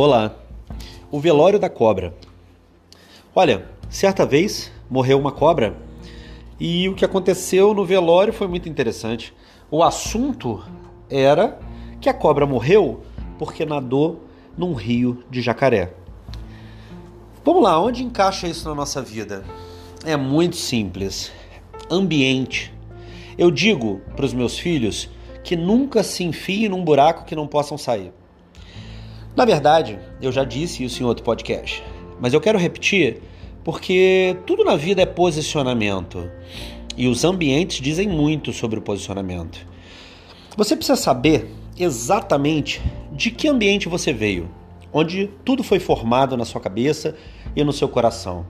Olá. O velório da cobra. Olha, certa vez morreu uma cobra e o que aconteceu no velório foi muito interessante. O assunto era que a cobra morreu porque nadou num rio de jacaré. Vamos lá, onde encaixa isso na nossa vida? É muito simples. Ambiente. Eu digo para os meus filhos que nunca se enfiem num buraco que não possam sair. Na verdade, eu já disse isso em outro podcast, mas eu quero repetir porque tudo na vida é posicionamento e os ambientes dizem muito sobre o posicionamento. Você precisa saber exatamente de que ambiente você veio, onde tudo foi formado na sua cabeça e no seu coração.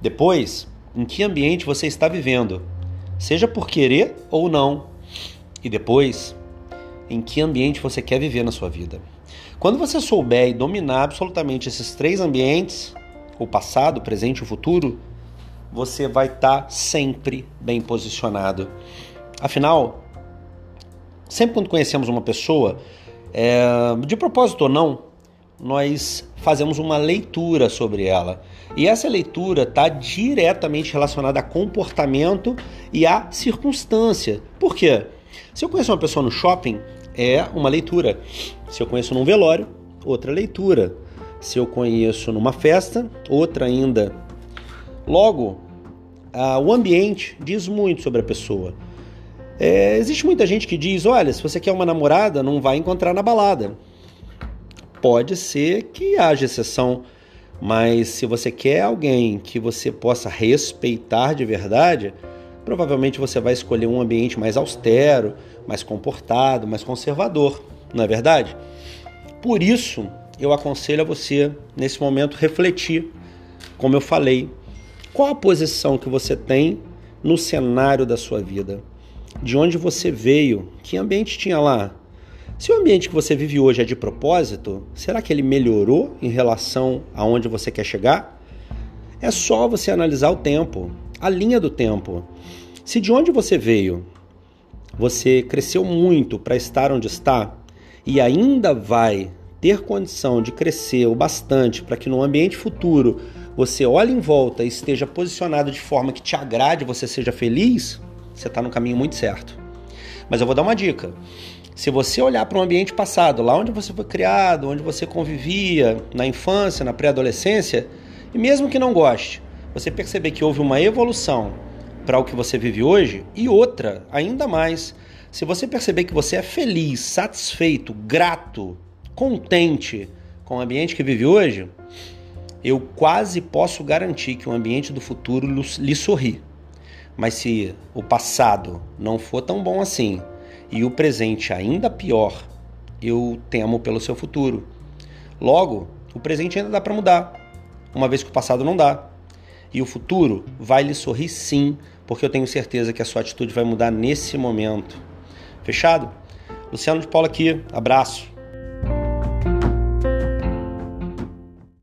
Depois, em que ambiente você está vivendo, seja por querer ou não. E depois, em que ambiente você quer viver na sua vida. Quando você souber e dominar absolutamente esses três ambientes, o passado, o presente e o futuro, você vai estar tá sempre bem posicionado. Afinal, sempre quando conhecemos uma pessoa, é, de propósito ou não, nós fazemos uma leitura sobre ela. E essa leitura está diretamente relacionada a comportamento e a circunstância. Por quê? Se eu conheço uma pessoa no shopping, é uma leitura. Se eu conheço num velório, outra leitura. Se eu conheço numa festa, outra ainda. Logo, o ambiente diz muito sobre a pessoa. É, existe muita gente que diz: olha, se você quer uma namorada, não vai encontrar na balada. Pode ser que haja exceção, mas se você quer alguém que você possa respeitar de verdade, provavelmente você vai escolher um ambiente mais austero, mais comportado, mais conservador, não é verdade? Por isso, eu aconselho a você, nesse momento, refletir, como eu falei, qual a posição que você tem no cenário da sua vida? De onde você veio? Que ambiente tinha lá? Se o ambiente que você vive hoje é de propósito, será que ele melhorou em relação a onde você quer chegar? É só você analisar o tempo, a linha do tempo. Se de onde você veio, você cresceu muito para estar onde está e ainda vai ter condição de crescer o bastante para que no ambiente futuro você olhe em volta e esteja posicionado de forma que te agrade, você seja feliz, você está no caminho muito certo. Mas eu vou dar uma dica. Se você olhar para um ambiente passado, lá onde você foi criado, onde você convivia, na infância, na pré-adolescência, e mesmo que não goste, você perceber que houve uma evolução para o que você vive hoje, e outra, ainda mais, se você perceber que você é feliz, satisfeito, grato, contente com o ambiente que vive hoje, eu quase posso garantir que o ambiente do futuro lhe sorri. Mas se o passado não for tão bom assim e o presente ainda pior, eu temo pelo seu futuro. Logo, o presente ainda dá para mudar, uma vez que o passado não dá. E o futuro vai lhe sorrir sim, porque eu tenho certeza que a sua atitude vai mudar nesse momento. Fechado? Luciano de Paula aqui, abraço.